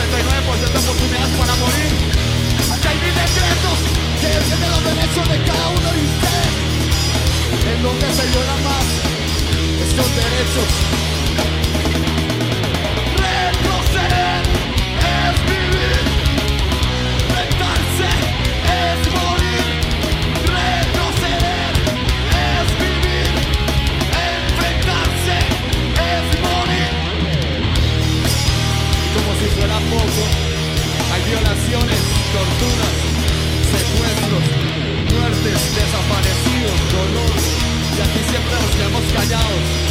de oportunidades para morir. Aquí hay mil decretos que defienden los derechos de cada uno de ustedes. En donde se llora más estos derechos. violaciones, torturas, secuestros, muertes, desaparecidos, dolor. Y aquí siempre nos quedamos callados.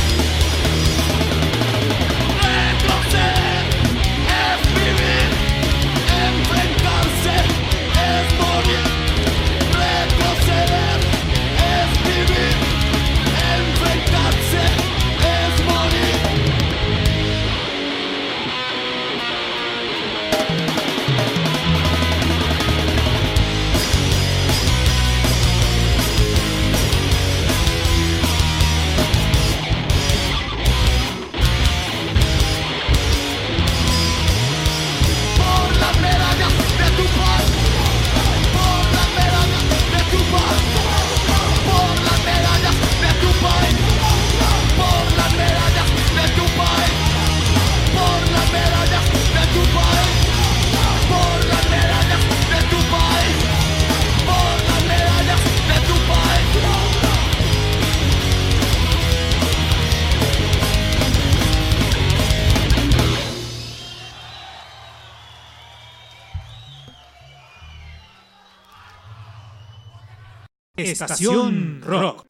Estación Rock.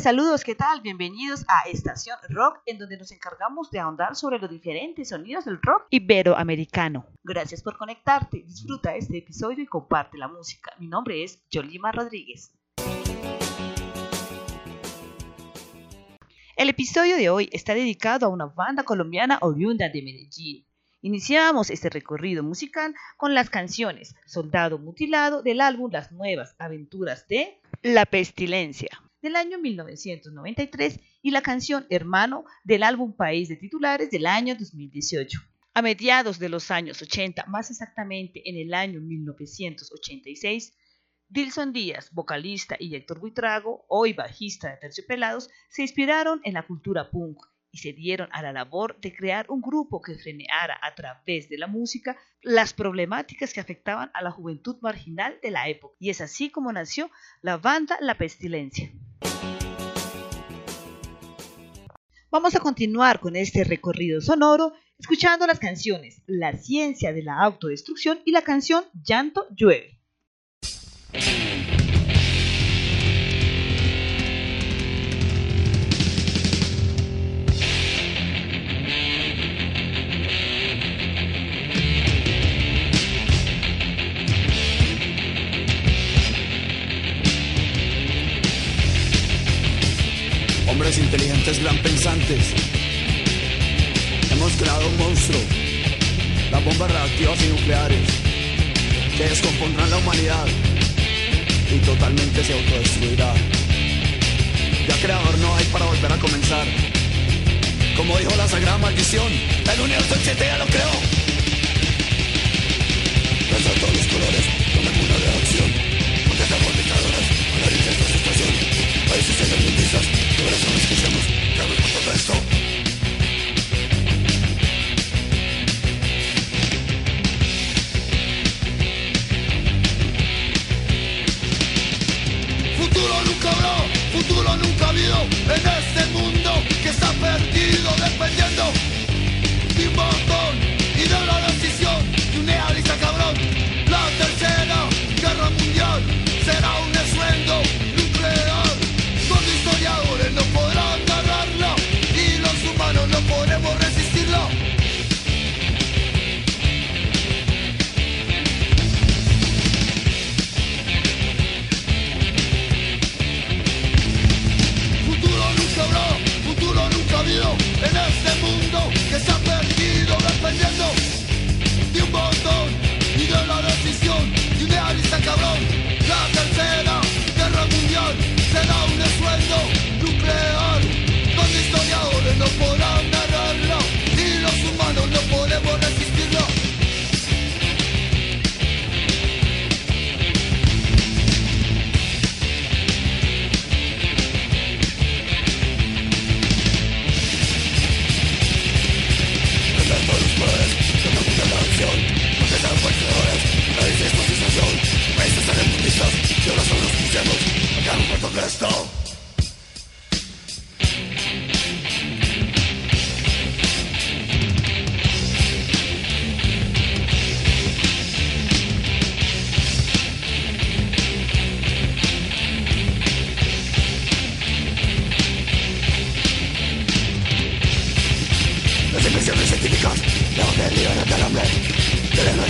Saludos, ¿qué tal? Bienvenidos a Estación Rock, en donde nos encargamos de ahondar sobre los diferentes sonidos del rock iberoamericano. Gracias por conectarte, disfruta este episodio y comparte la música. Mi nombre es Yolima Rodríguez. El episodio de hoy está dedicado a una banda colombiana oriunda de Medellín. Iniciamos este recorrido musical con las canciones Soldado Mutilado del álbum Las Nuevas Aventuras de La Pestilencia del año 1993 y la canción Hermano del álbum País de Titulares del año 2018. A mediados de los años 80, más exactamente en el año 1986, Dilson Díaz, vocalista, y Héctor Buitrago, hoy bajista de Terciopelados, se inspiraron en la cultura punk y se dieron a la labor de crear un grupo que freneara a través de la música las problemáticas que afectaban a la juventud marginal de la época. Y es así como nació la banda La Pestilencia. Vamos a continuar con este recorrido sonoro escuchando las canciones La ciencia de la autodestrucción y la canción Llanto llueve.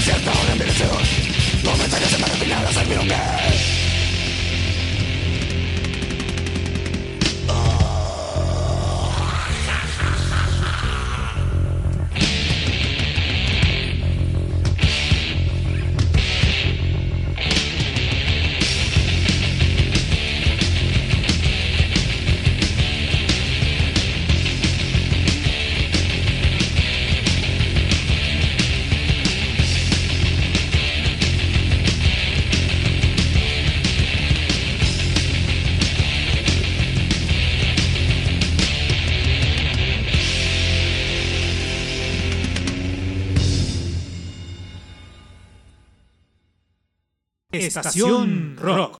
Lo incierto, ahora envenecedor Momentáneas y más refinadas al milongue Estación Rock.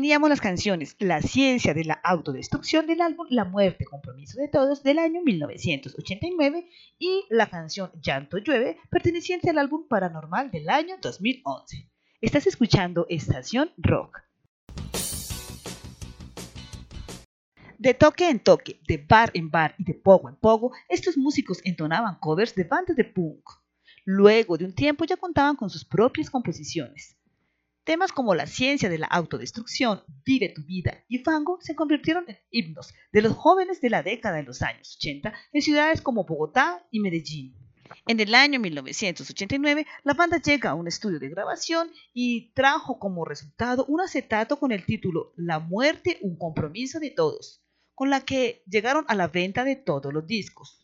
Teníamos las canciones La ciencia de la autodestrucción del álbum La muerte, compromiso de todos del año 1989 y la canción Llanto llueve perteneciente al álbum Paranormal del año 2011. Estás escuchando Estación Rock. De toque en toque, de bar en bar y de pogo en pogo, estos músicos entonaban covers de bandas de punk. Luego de un tiempo ya contaban con sus propias composiciones. Temas como la ciencia de la autodestrucción, Vive tu vida y Fango se convirtieron en himnos de los jóvenes de la década de los años 80 en ciudades como Bogotá y Medellín. En el año 1989, la banda llega a un estudio de grabación y trajo como resultado un acetato con el título La muerte, un compromiso de todos, con la que llegaron a la venta de todos los discos.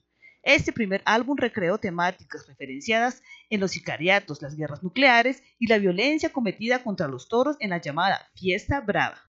Este primer álbum recreó temáticas referenciadas en los sicariatos, las guerras nucleares y la violencia cometida contra los toros en la llamada Fiesta Brava.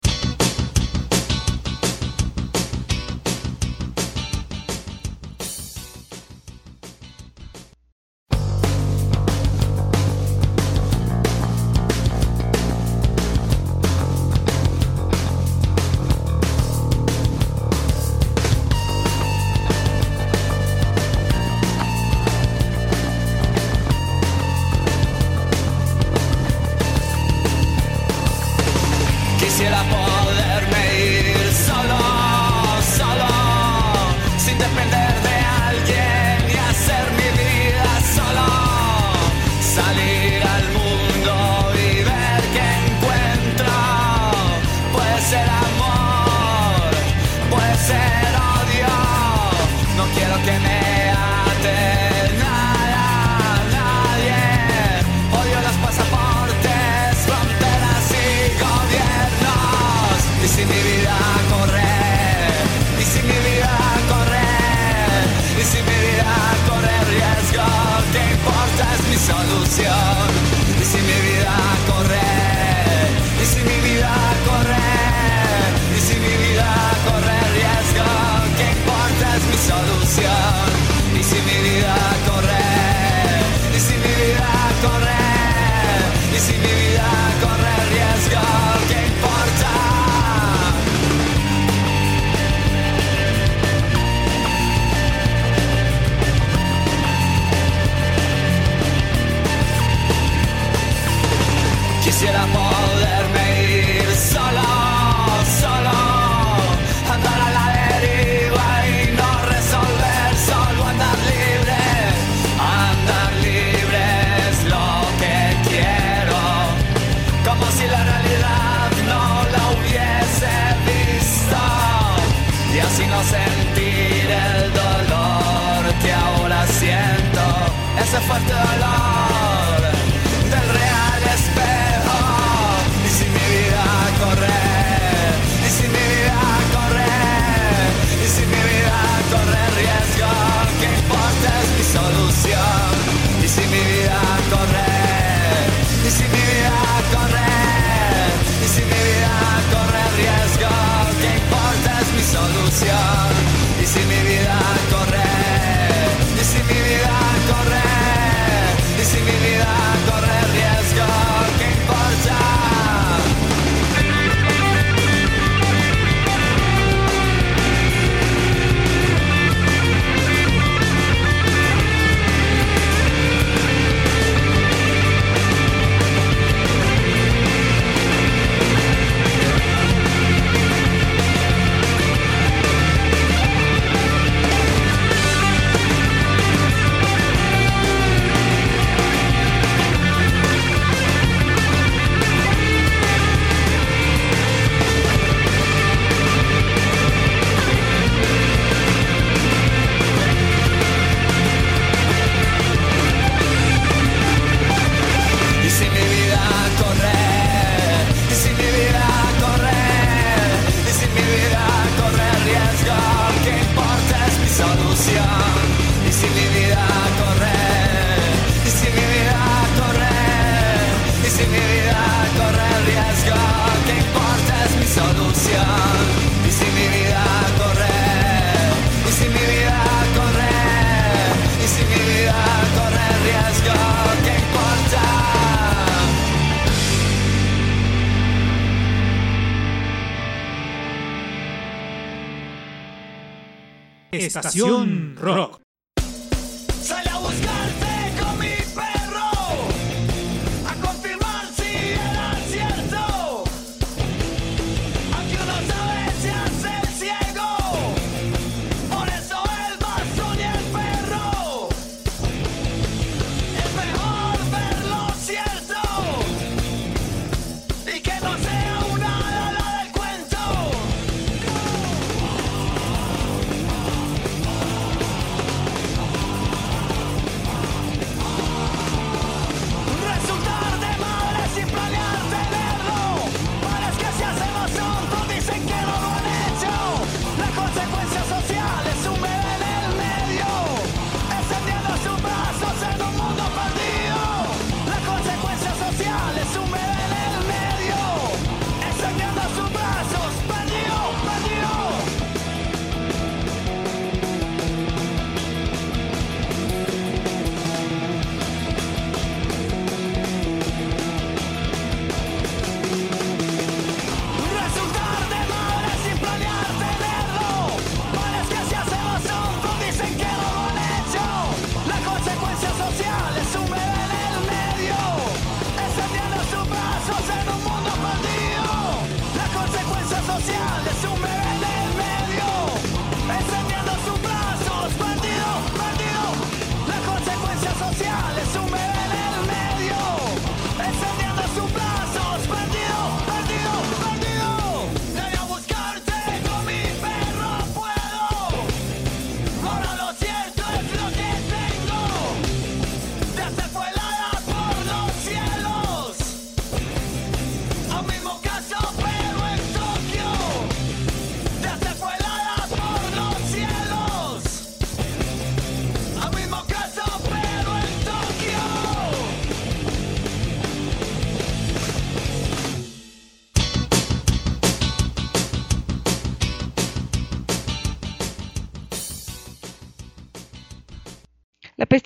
Estación Rock.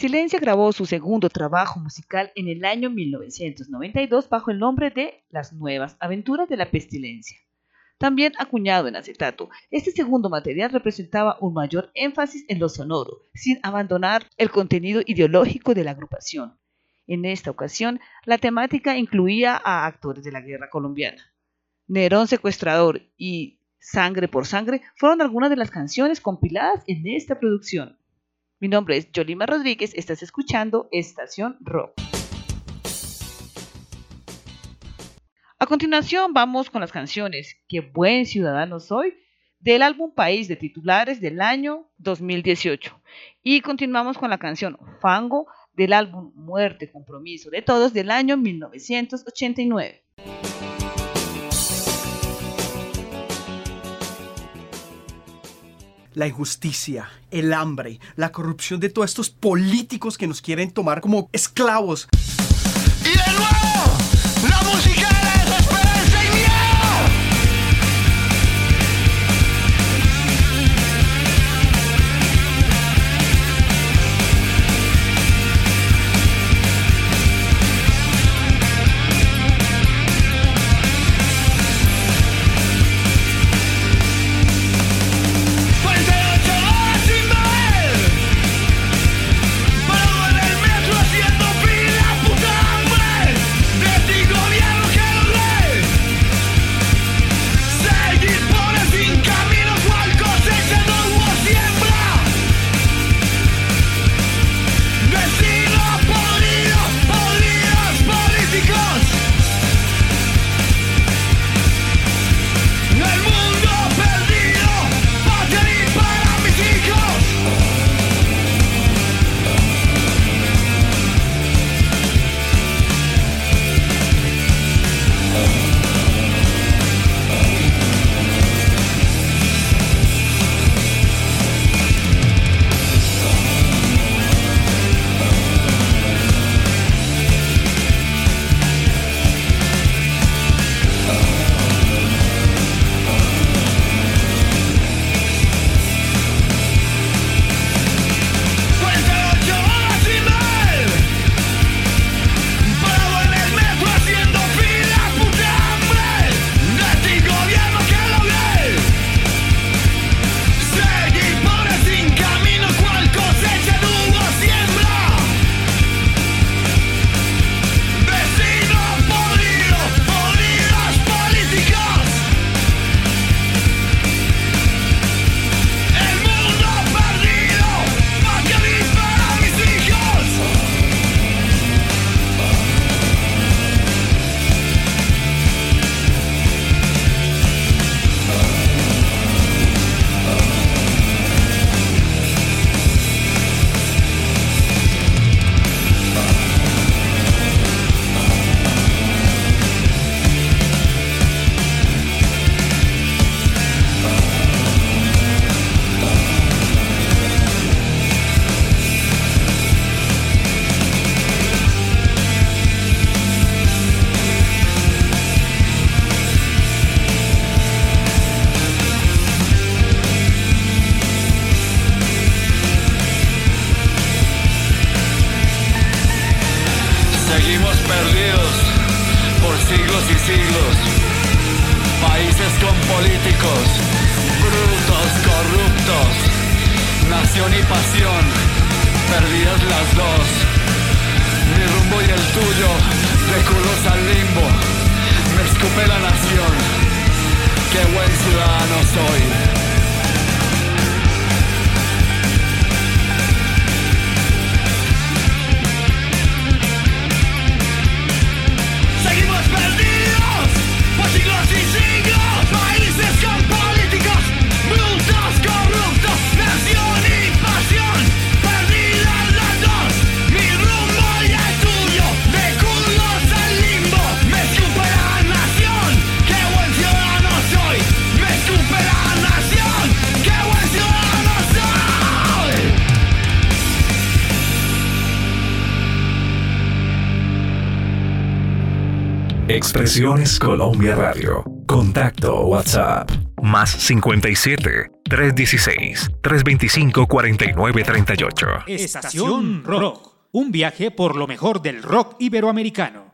La Pestilencia grabó su segundo trabajo musical en el año 1992 bajo el nombre de Las Nuevas Aventuras de la Pestilencia. También acuñado en acetato, este segundo material representaba un mayor énfasis en lo sonoro, sin abandonar el contenido ideológico de la agrupación. En esta ocasión, la temática incluía a actores de la guerra colombiana. Nerón Secuestrador y Sangre por Sangre fueron algunas de las canciones compiladas en esta producción. Mi nombre es Yolima Rodríguez, estás escuchando Estación Rock. A continuación vamos con las canciones Qué buen ciudadano soy del álbum País de titulares del año 2018 y continuamos con la canción Fango del álbum Muerte, Compromiso de Todos del año 1989. La injusticia, el hambre, la corrupción de todos estos políticos que nos quieren tomar como esclavos. Y pasión, perdidas las dos. Mi rumbo y el tuyo, recursos al limbo, me escupe la nación, qué buen ciudadano soy. Seguimos perdidos por siglos y siglos Expresiones Colombia Radio. Contacto WhatsApp. Más 57 316 325 4938. Estación Rock. Un viaje por lo mejor del rock iberoamericano.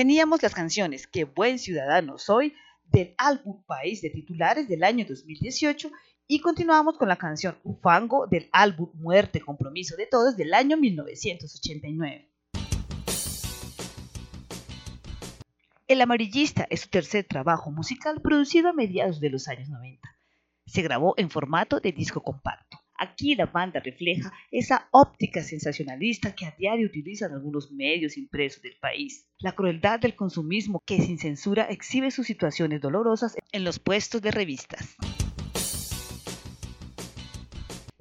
Teníamos las canciones Qué buen ciudadano soy del álbum País de titulares del año 2018 y continuamos con la canción Ufango del álbum Muerte, Compromiso de Todos del año 1989. El Amarillista es su tercer trabajo musical producido a mediados de los años 90. Se grabó en formato de disco compacto. Aquí la banda refleja esa óptica sensacionalista que a diario utilizan algunos medios impresos del país. La crueldad del consumismo que sin censura exhibe sus situaciones dolorosas en los puestos de revistas.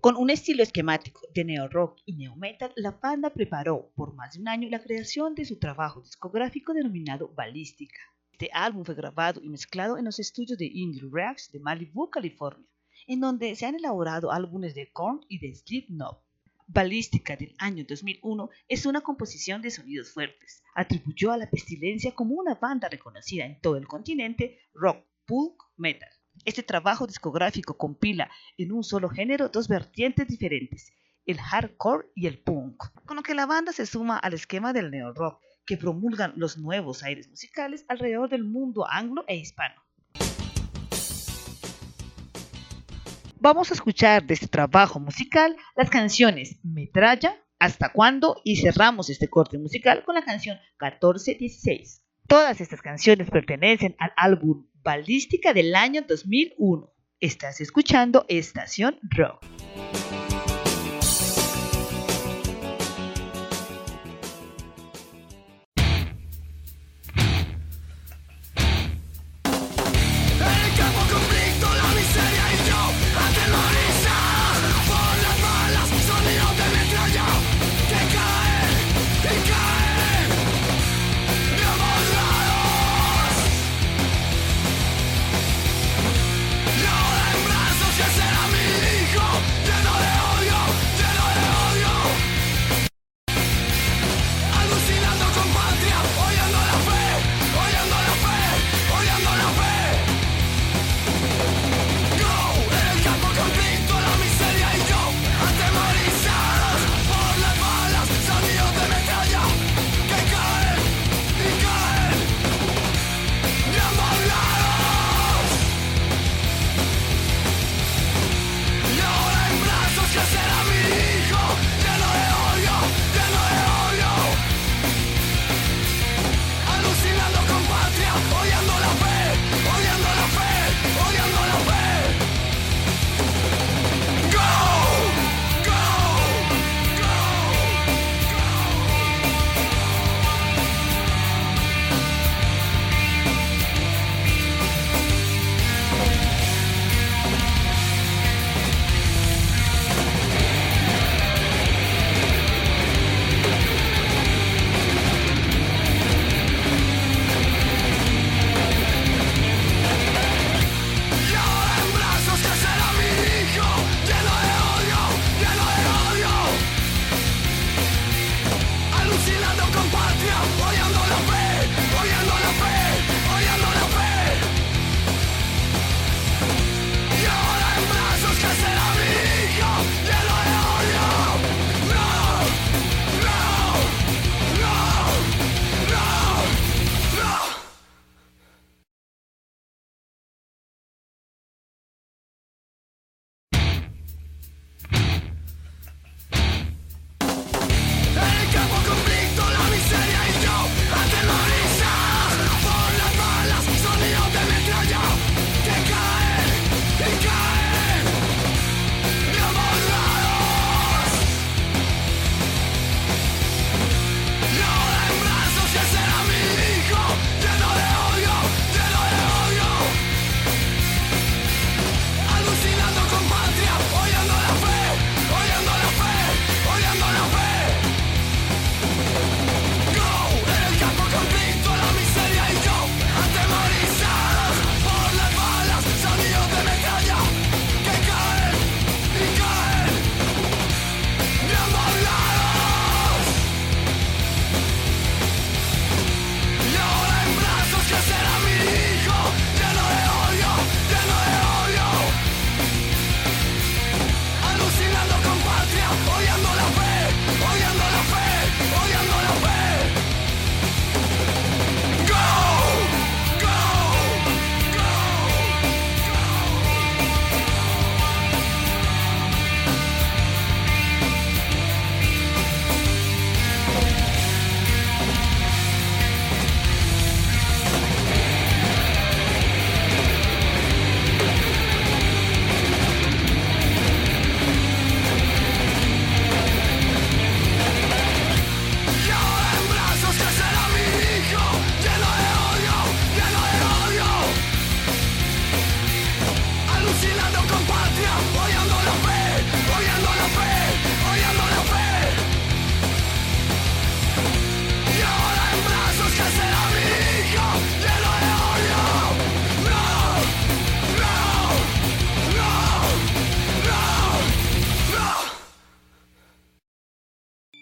Con un estilo esquemático de neo-rock y neo-metal, la banda preparó por más de un año la creación de su trabajo discográfico denominado Balística. Este álbum fue grabado y mezclado en los estudios de Indie Reacts de Malibu, California, en donde se han elaborado álbumes de Korn y de Slipknot. Balística del año 2001 es una composición de sonidos fuertes. Atribuyó a la pestilencia como una banda reconocida en todo el continente rock, punk, metal. Este trabajo discográfico compila en un solo género dos vertientes diferentes, el hardcore y el punk, con lo que la banda se suma al esquema del neo-rock, que promulgan los nuevos aires musicales alrededor del mundo anglo e hispano. Vamos a escuchar de este trabajo musical las canciones Metralla, Hasta cuándo y cerramos este corte musical con la canción 1416. Todas estas canciones pertenecen al álbum Balística del año 2001. Estás escuchando Estación Rock.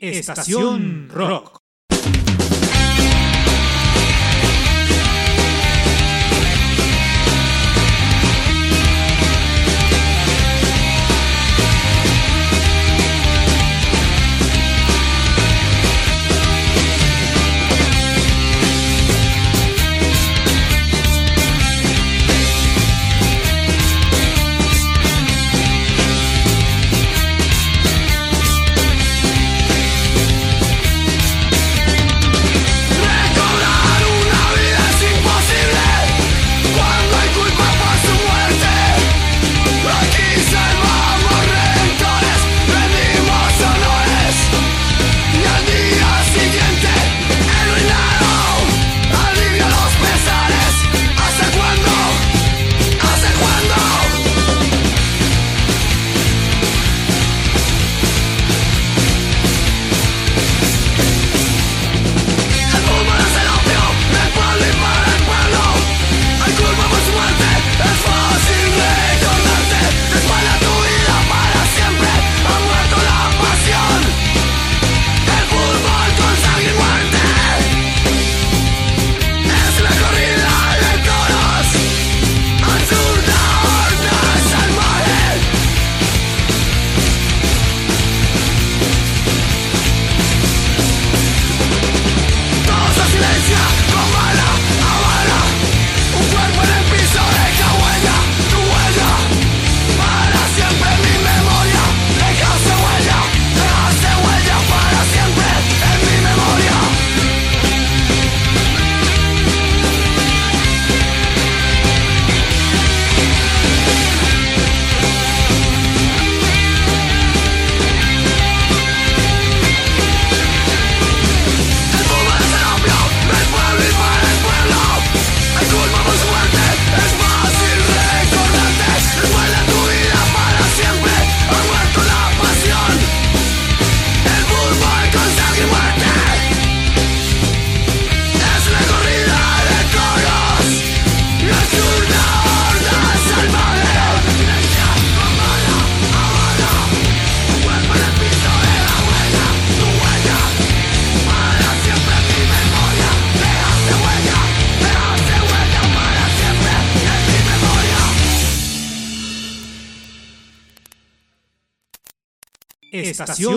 Estación Rock. Estación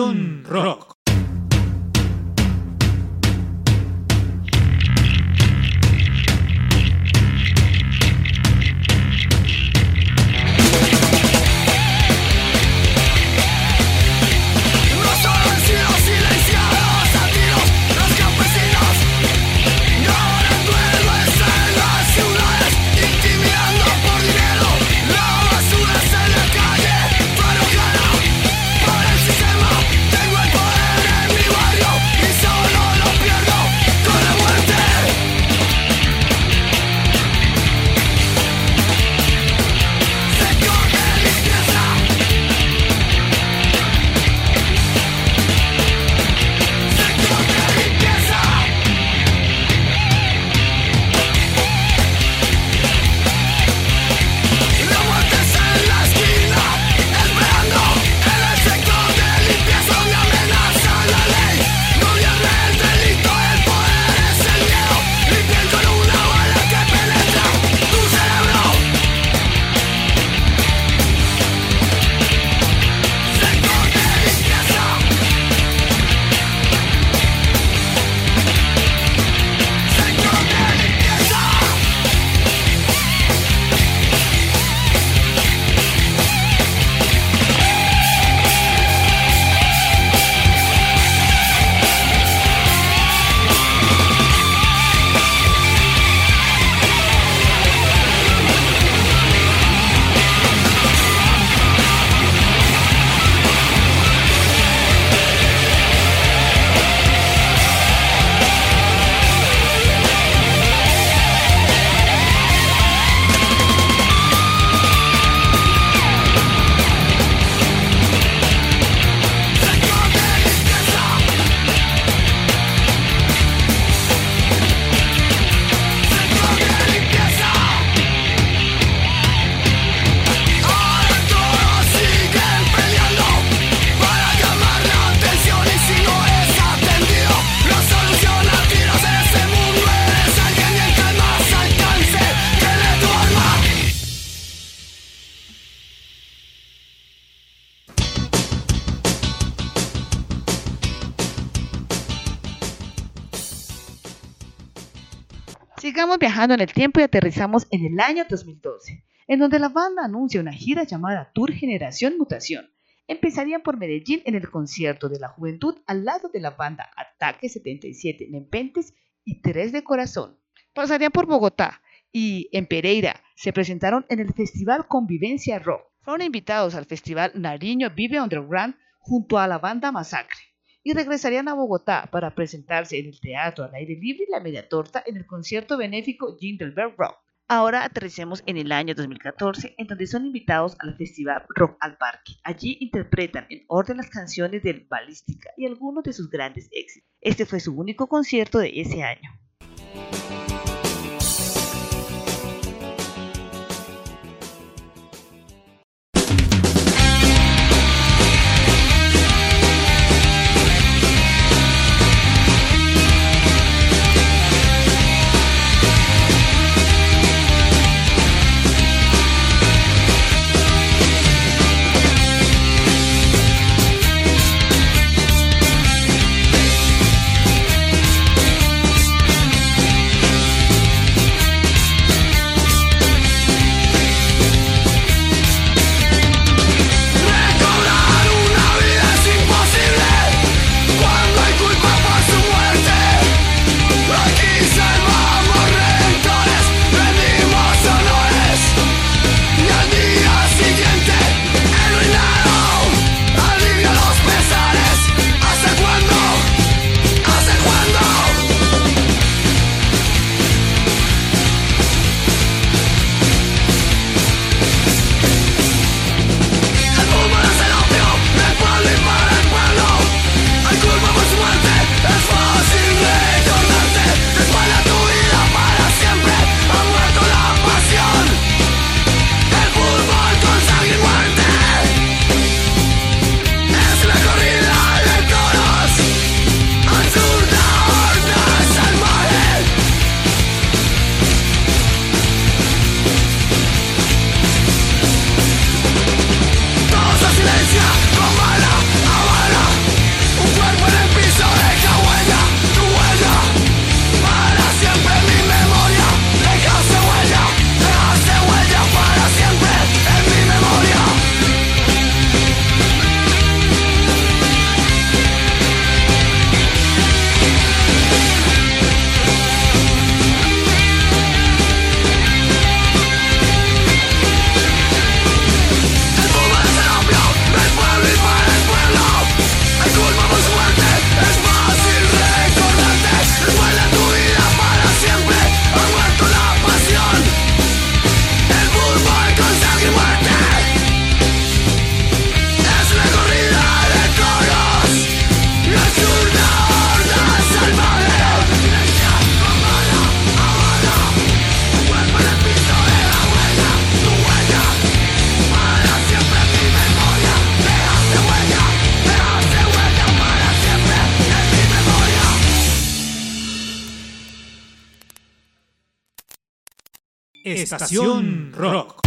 viajando en el tiempo y aterrizamos en el año 2012, en donde la banda anuncia una gira llamada Tour Generación Mutación. Empezarían por Medellín en el concierto de la juventud al lado de la banda Ataque 77 Nempentes y Tres de Corazón. Pasarían por Bogotá y en Pereira se presentaron en el Festival Convivencia Rock. Fueron invitados al Festival Nariño Vive Underground junto a la banda Masacre y regresarían a Bogotá para presentarse en el Teatro al Aire Libre y la Media Torta en el concierto benéfico Jinglebell Rock. Ahora aterricemos en el año 2014, en donde son invitados al Festival Rock al Parque. Allí interpretan en orden las canciones del Balística y algunos de sus grandes éxitos. Este fue su único concierto de ese año. Estación Rock.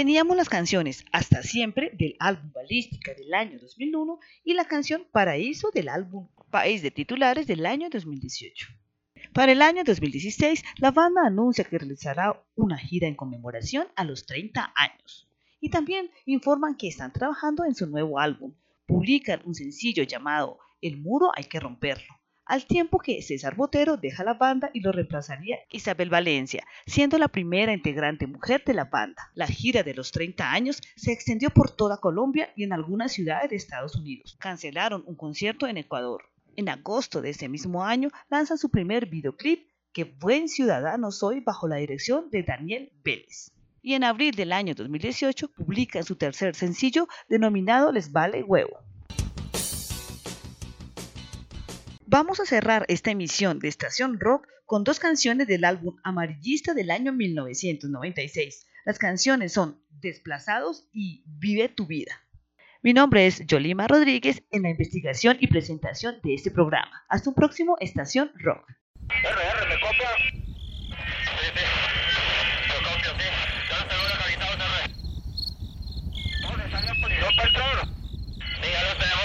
Teníamos las canciones Hasta Siempre del álbum Balística del año 2001 y la canción Paraíso del álbum País de Titulares del año 2018. Para el año 2016, la banda anuncia que realizará una gira en conmemoración a los 30 años. Y también informan que están trabajando en su nuevo álbum. Publican un sencillo llamado El muro hay que romperlo, al tiempo que César Botero deja la banda y lo reemplazaría Isabel Valencia, siendo la primera integrante mujer de la banda. La gira de los 30 años se extendió por toda Colombia y en algunas ciudades de Estados Unidos. Cancelaron un concierto en Ecuador. En agosto de ese mismo año lanzan su primer videoclip, Que buen ciudadano soy, bajo la dirección de Daniel Vélez. Y en abril del año 2018 publican su tercer sencillo denominado Les vale huevo. Vamos a cerrar esta emisión de Estación Rock con dos canciones del álbum Amarillista del año 1996. Las canciones son Desplazados y Vive tu vida. Mi nombre es Yolima Rodríguez en la investigación y presentación de este programa. Hasta un próximo Estación Rock. RR, ¿me copia? Sí, sí. Lo copio, sí. Ya lo tengo localizado, RR. ¿Dónde salió por No, patrón. Sí, ya lo tenemos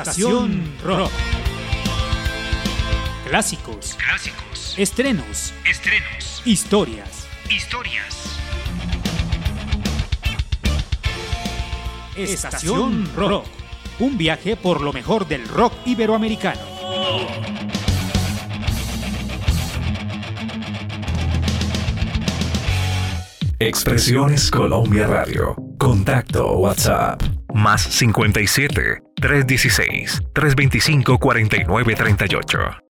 Estación Rock. Clásicos, Clásicos. estrenos, Estrenos. historias. Historias. Estación Rock. Un viaje por lo mejor del rock iberoamericano. Expresiones Colombia Radio. Contacto WhatsApp. Más 57 316 325 4938.